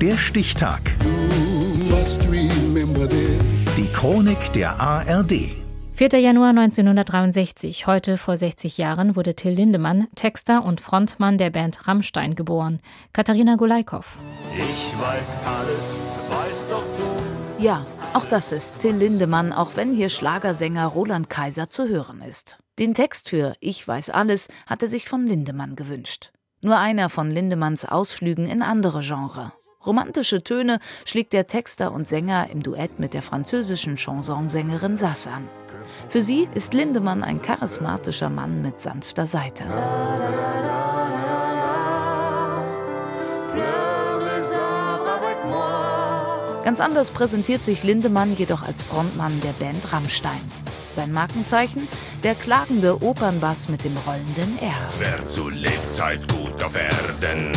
Der Stichtag. Die Chronik der ARD. 4. Januar 1963, heute vor 60 Jahren, wurde Till Lindemann, Texter und Frontmann der Band Rammstein, geboren. Katharina Golaikow. Ich weiß alles, weißt doch du. Ja, auch das ist Till Lindemann, auch wenn hier Schlagersänger Roland Kaiser zu hören ist. Den Text für Ich weiß alles hat er sich von Lindemann gewünscht. Nur einer von Lindemanns Ausflügen in andere Genre. Romantische Töne schlägt der Texter und Sänger im Duett mit der französischen Chansonsängerin Sass an. Für sie ist Lindemann ein charismatischer Mann mit sanfter Seite. Ganz anders präsentiert sich Lindemann jedoch als Frontmann der Band Rammstein. Sein Markenzeichen? Der klagende Opernbass mit dem rollenden R. Wer zu Lebzeit gut auf Erden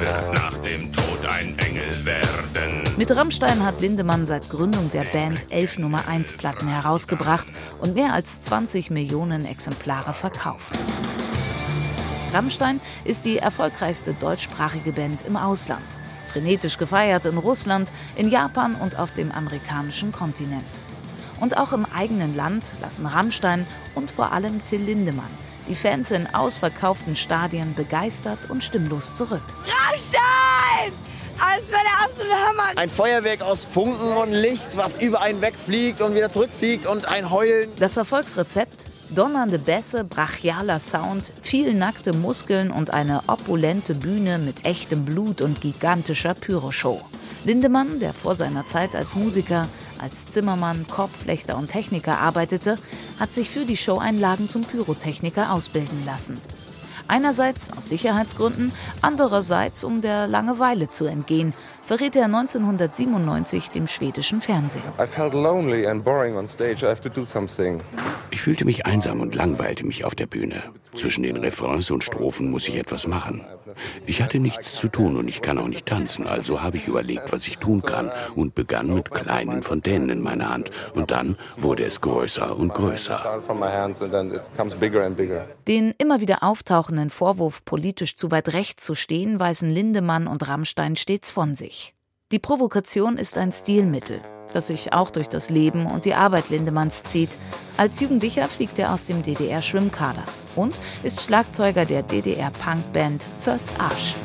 wird nach dem Tod ein Engel werden. Mit Rammstein hat Lindemann seit Gründung der Band elf Nummer 1 Platten herausgebracht und mehr als 20 Millionen Exemplare verkauft. Rammstein ist die erfolgreichste deutschsprachige Band im Ausland. Frenetisch gefeiert in Russland, in Japan und auf dem amerikanischen Kontinent. Und auch im eigenen Land lassen Rammstein und vor allem Till Lindemann die Fans in ausverkauften Stadien begeistert und stimmlos zurück. Rammstein! Das wäre der absolute Hammer. Ein Feuerwerk aus Funken und Licht, was über einen wegfliegt und wieder zurückfliegt und ein Heulen. Das Erfolgsrezept? Donnernde Bässe, brachialer Sound, viel nackte Muskeln und eine opulente Bühne mit echtem Blut und gigantischer Pyroshow. Lindemann, der vor seiner Zeit als Musiker, als Zimmermann, Korbflechter und Techniker arbeitete, hat sich für die Show-Einlagen zum Pyrotechniker ausbilden lassen. Einerseits aus Sicherheitsgründen, andererseits um der Langeweile zu entgehen, verrät er 1997 dem schwedischen Fernsehen. Ich fühlte mich einsam und langweilte mich auf der Bühne. Zwischen den Refrains und Strophen muss ich etwas machen. Ich hatte nichts zu tun und ich kann auch nicht tanzen, also habe ich überlegt, was ich tun kann und begann mit kleinen Fontänen in meiner Hand. Und dann wurde es größer und größer. Den immer wieder auftauchenden Vorwurf, politisch zu weit rechts zu stehen, weisen Lindemann und Rammstein stets von sich. Die Provokation ist ein Stilmittel das sich auch durch das Leben und die Arbeit Lindemanns zieht. Als Jugendlicher fliegt er aus dem DDR-Schwimmkader und ist Schlagzeuger der DDR-Punkband First Arsch.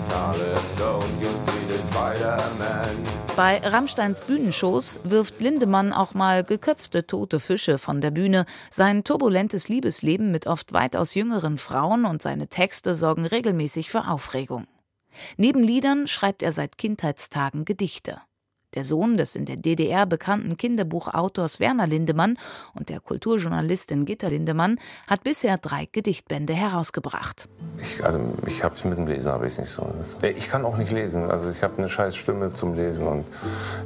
Bei Rammsteins Bühnenshows wirft Lindemann auch mal geköpfte tote Fische von der Bühne. Sein turbulentes Liebesleben mit oft weitaus jüngeren Frauen und seine Texte sorgen regelmäßig für Aufregung. Neben Liedern schreibt er seit Kindheitstagen Gedichte. Der Sohn des in der DDR bekannten Kinderbuchautors Werner Lindemann und der Kulturjournalistin Gitta Lindemann hat bisher drei Gedichtbände herausgebracht. Ich, also ich habe es mit dem Lesen habe ich nicht so. Ich kann auch nicht lesen. Also ich habe eine scheiß Stimme zum Lesen und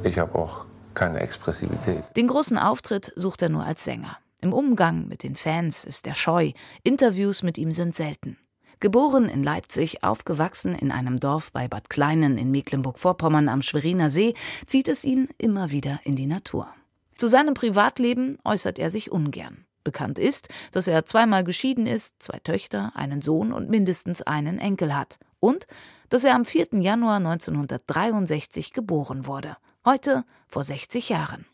ich habe auch keine Expressivität. Den großen Auftritt sucht er nur als Sänger. Im Umgang mit den Fans ist er scheu. Interviews mit ihm sind selten. Geboren in Leipzig, aufgewachsen in einem Dorf bei Bad Kleinen in Mecklenburg-Vorpommern am Schweriner See, zieht es ihn immer wieder in die Natur. Zu seinem Privatleben äußert er sich ungern. Bekannt ist, dass er zweimal geschieden ist, zwei Töchter, einen Sohn und mindestens einen Enkel hat. Und dass er am 4. Januar 1963 geboren wurde. Heute vor 60 Jahren.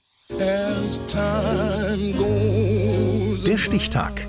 Der Stichtag.